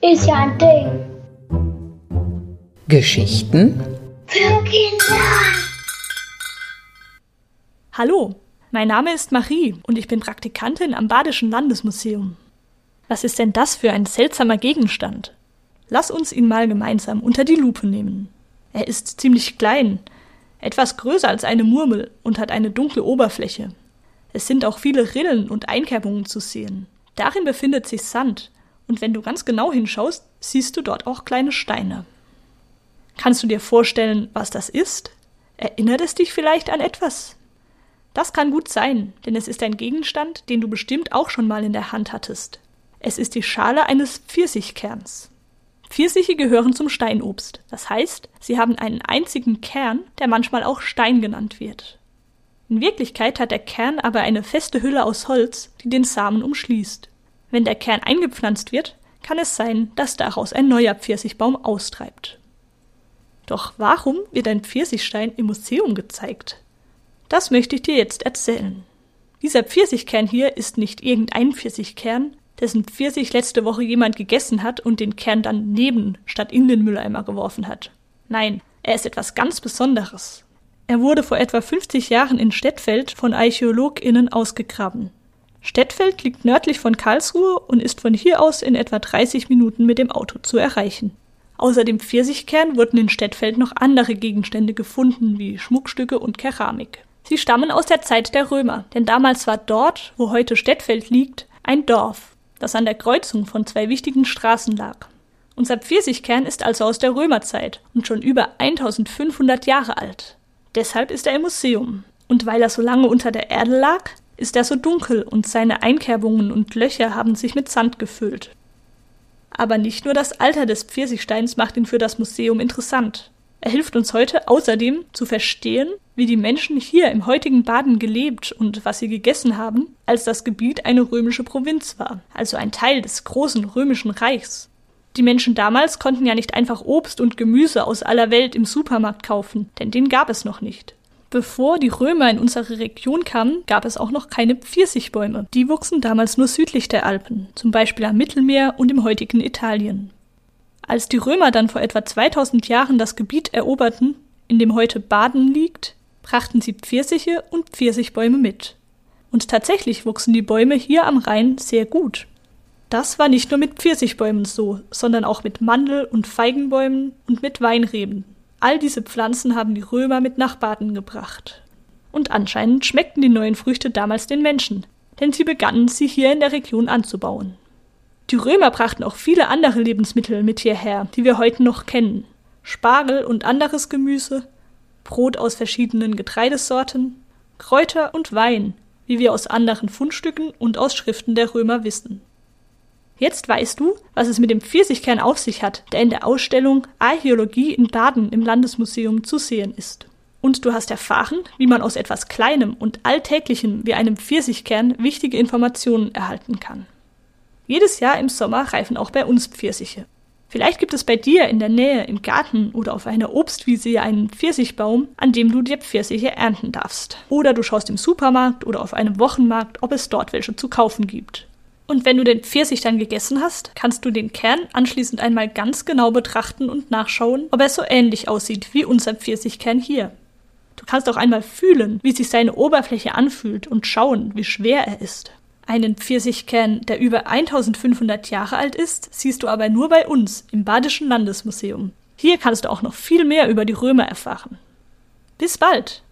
Ist ja ein Ding. Geschichten Für Kinder. Hallo, mein Name ist Marie und ich bin Praktikantin am Badischen Landesmuseum. Was ist denn das für ein seltsamer Gegenstand? Lass uns ihn mal gemeinsam unter die Lupe nehmen. Er ist ziemlich klein, etwas größer als eine Murmel und hat eine dunkle Oberfläche. Es sind auch viele Rillen und Einkerbungen zu sehen. Darin befindet sich Sand, und wenn du ganz genau hinschaust, siehst du dort auch kleine Steine. Kannst du dir vorstellen, was das ist? Erinnert es dich vielleicht an etwas? Das kann gut sein, denn es ist ein Gegenstand, den du bestimmt auch schon mal in der Hand hattest. Es ist die Schale eines Pfirsichkerns. Pfirsiche gehören zum Steinobst, das heißt, sie haben einen einzigen Kern, der manchmal auch Stein genannt wird. In Wirklichkeit hat der Kern aber eine feste Hülle aus Holz, die den Samen umschließt. Wenn der Kern eingepflanzt wird, kann es sein, dass daraus ein neuer Pfirsichbaum austreibt. Doch warum wird ein Pfirsichstein im Museum gezeigt? Das möchte ich dir jetzt erzählen. Dieser Pfirsichkern hier ist nicht irgendein Pfirsichkern, dessen Pfirsich letzte Woche jemand gegessen hat und den Kern dann neben statt in den Mülleimer geworfen hat. Nein, er ist etwas ganz Besonderes. Er wurde vor etwa 50 Jahren in Stettfeld von ArchäologInnen ausgegraben. Stettfeld liegt nördlich von Karlsruhe und ist von hier aus in etwa 30 Minuten mit dem Auto zu erreichen. Außer dem Pfirsichkern wurden in Stettfeld noch andere Gegenstände gefunden, wie Schmuckstücke und Keramik. Sie stammen aus der Zeit der Römer, denn damals war dort, wo heute Stettfeld liegt, ein Dorf, das an der Kreuzung von zwei wichtigen Straßen lag. Unser Pfirsichkern ist also aus der Römerzeit und schon über 1500 Jahre alt. Deshalb ist er im Museum. Und weil er so lange unter der Erde lag, ist er so dunkel und seine Einkerbungen und Löcher haben sich mit Sand gefüllt. Aber nicht nur das Alter des Pfirsichsteins macht ihn für das Museum interessant. Er hilft uns heute außerdem zu verstehen, wie die Menschen hier im heutigen Baden gelebt und was sie gegessen haben, als das Gebiet eine römische Provinz war, also ein Teil des großen römischen Reichs. Die Menschen damals konnten ja nicht einfach Obst und Gemüse aus aller Welt im Supermarkt kaufen, denn den gab es noch nicht. Bevor die Römer in unsere Region kamen, gab es auch noch keine Pfirsichbäume. Die wuchsen damals nur südlich der Alpen, zum Beispiel am Mittelmeer und im heutigen Italien. Als die Römer dann vor etwa 2000 Jahren das Gebiet eroberten, in dem heute Baden liegt, brachten sie Pfirsiche und Pfirsichbäume mit. Und tatsächlich wuchsen die Bäume hier am Rhein sehr gut. Das war nicht nur mit Pfirsichbäumen so, sondern auch mit Mandel- und Feigenbäumen und mit Weinreben. All diese Pflanzen haben die Römer mit nach Baden gebracht. Und anscheinend schmeckten die neuen Früchte damals den Menschen, denn sie begannen sie hier in der Region anzubauen. Die Römer brachten auch viele andere Lebensmittel mit hierher, die wir heute noch kennen. Spargel und anderes Gemüse, Brot aus verschiedenen Getreidesorten, Kräuter und Wein, wie wir aus anderen Fundstücken und aus Schriften der Römer wissen. Jetzt weißt du, was es mit dem Pfirsichkern auf sich hat, der in der Ausstellung Archäologie in Baden im Landesmuseum zu sehen ist. Und du hast erfahren, wie man aus etwas Kleinem und Alltäglichem wie einem Pfirsichkern wichtige Informationen erhalten kann. Jedes Jahr im Sommer reifen auch bei uns Pfirsiche. Vielleicht gibt es bei dir in der Nähe im Garten oder auf einer Obstwiese einen Pfirsichbaum, an dem du dir Pfirsiche ernten darfst. Oder du schaust im Supermarkt oder auf einem Wochenmarkt, ob es dort welche zu kaufen gibt. Und wenn du den Pfirsich dann gegessen hast, kannst du den Kern anschließend einmal ganz genau betrachten und nachschauen, ob er so ähnlich aussieht wie unser Pfirsichkern hier. Du kannst auch einmal fühlen, wie sich seine Oberfläche anfühlt und schauen, wie schwer er ist. Einen Pfirsichkern, der über 1500 Jahre alt ist, siehst du aber nur bei uns im Badischen Landesmuseum. Hier kannst du auch noch viel mehr über die Römer erfahren. Bis bald!